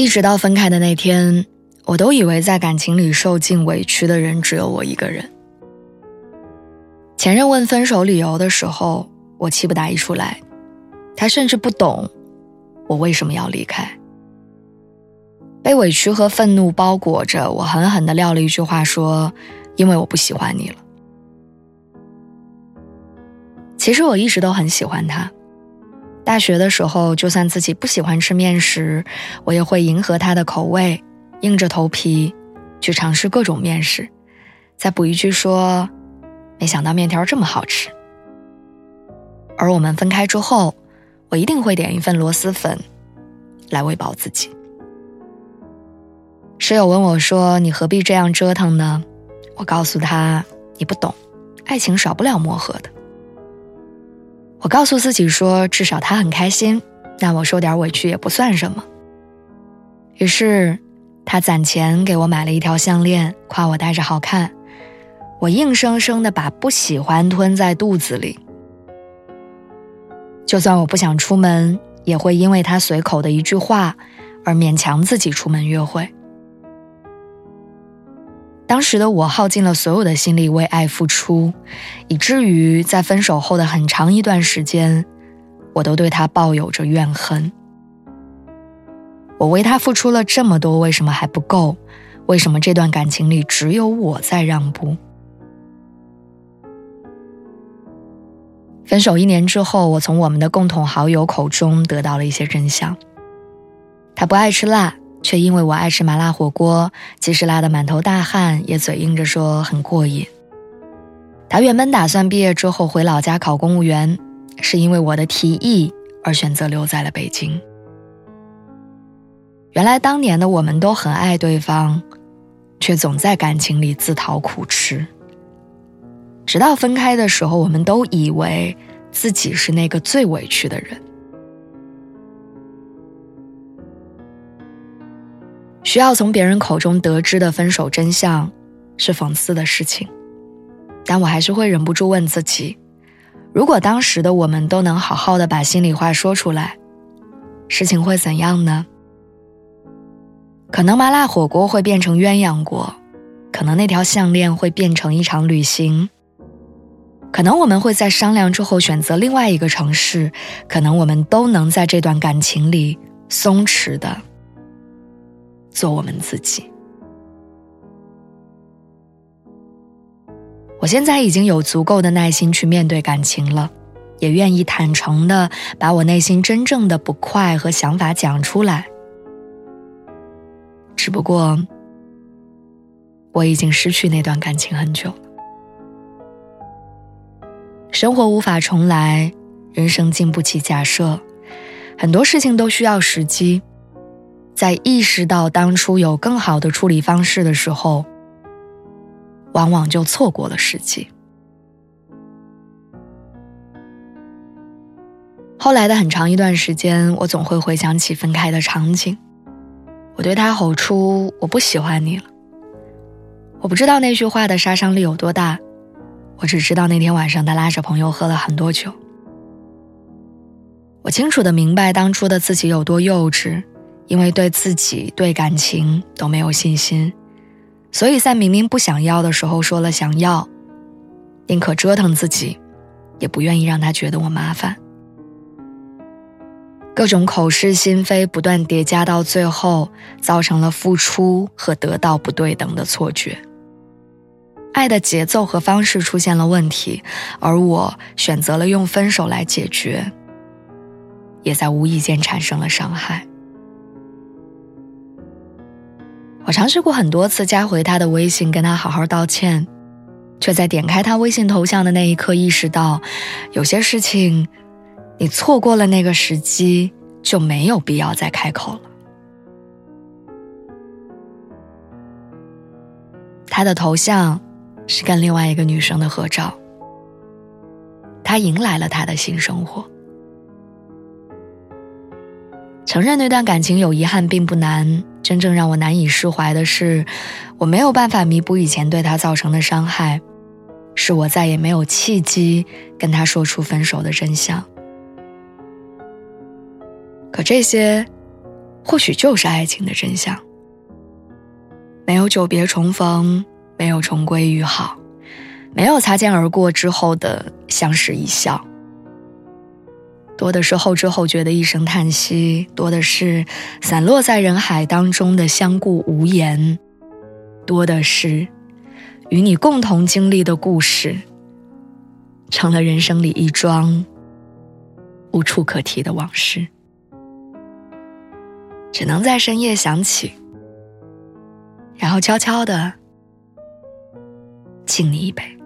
一直到分开的那天，我都以为在感情里受尽委屈的人只有我一个人。前任问分手理由的时候，我气不打一处来，他甚至不懂我为什么要离开。被委屈和愤怒包裹着，我狠狠地撂了一句话说：“因为我不喜欢你了。”其实我一直都很喜欢他。大学的时候，就算自己不喜欢吃面食，我也会迎合他的口味，硬着头皮去尝试各种面食，再补一句说：“没想到面条这么好吃。”而我们分开之后，我一定会点一份螺蛳粉来喂饱自己。室友问我说：“你何必这样折腾呢？”我告诉他：“你不懂，爱情少不了磨合的。”我告诉自己说，至少他很开心，那我受点委屈也不算什么。于是，他攒钱给我买了一条项链，夸我戴着好看。我硬生生的把不喜欢吞在肚子里。就算我不想出门，也会因为他随口的一句话，而勉强自己出门约会。当时的我耗尽了所有的心力为爱付出，以至于在分手后的很长一段时间，我都对他抱有着怨恨。我为他付出了这么多，为什么还不够？为什么这段感情里只有我在让步？分手一年之后，我从我们的共同好友口中得到了一些真相。他不爱吃辣。却因为我爱吃麻辣火锅，即使辣得满头大汗，也嘴硬着说很过瘾。他原本打算毕业之后回老家考公务员，是因为我的提议而选择留在了北京。原来当年的我们都很爱对方，却总在感情里自讨苦吃。直到分开的时候，我们都以为自己是那个最委屈的人。需要从别人口中得知的分手真相，是讽刺的事情，但我还是会忍不住问自己：如果当时的我们都能好好的把心里话说出来，事情会怎样呢？可能麻辣火锅会变成鸳鸯锅，可能那条项链会变成一场旅行，可能我们会在商量之后选择另外一个城市，可能我们都能在这段感情里松弛的。做我们自己。我现在已经有足够的耐心去面对感情了，也愿意坦诚的把我内心真正的不快和想法讲出来。只不过，我已经失去那段感情很久了。生活无法重来，人生经不起假设，很多事情都需要时机。在意识到当初有更好的处理方式的时候，往往就错过了时机。后来的很长一段时间，我总会回想起分开的场景。我对他吼出：“我不喜欢你了。”我不知道那句话的杀伤力有多大，我只知道那天晚上他拉着朋友喝了很多酒。我清楚的明白当初的自己有多幼稚。因为对自己、对感情都没有信心，所以在明明不想要的时候说了想要，宁可折腾自己，也不愿意让他觉得我麻烦。各种口是心非不断叠加到最后，造成了付出和得到不对等的错觉。爱的节奏和方式出现了问题，而我选择了用分手来解决，也在无意间产生了伤害。我尝试过很多次加回他的微信，跟他好好道歉，却在点开他微信头像的那一刻意识到，有些事情你错过了那个时机，就没有必要再开口了。他的头像是跟另外一个女生的合照。他迎来了他的新生活。承认那段感情有遗憾并不难，真正让我难以释怀的是，我没有办法弥补以前对他造成的伤害，是我再也没有契机跟他说出分手的真相。可这些，或许就是爱情的真相。没有久别重逢，没有重归于好，没有擦肩而过之后的相视一笑，多的是后知后觉的一声叹息，多的是散落在人海当中的相顾无言，多的是与你共同经历的故事，成了人生里一桩无处可提的往事，只能在深夜想起。然后悄悄的敬你一杯。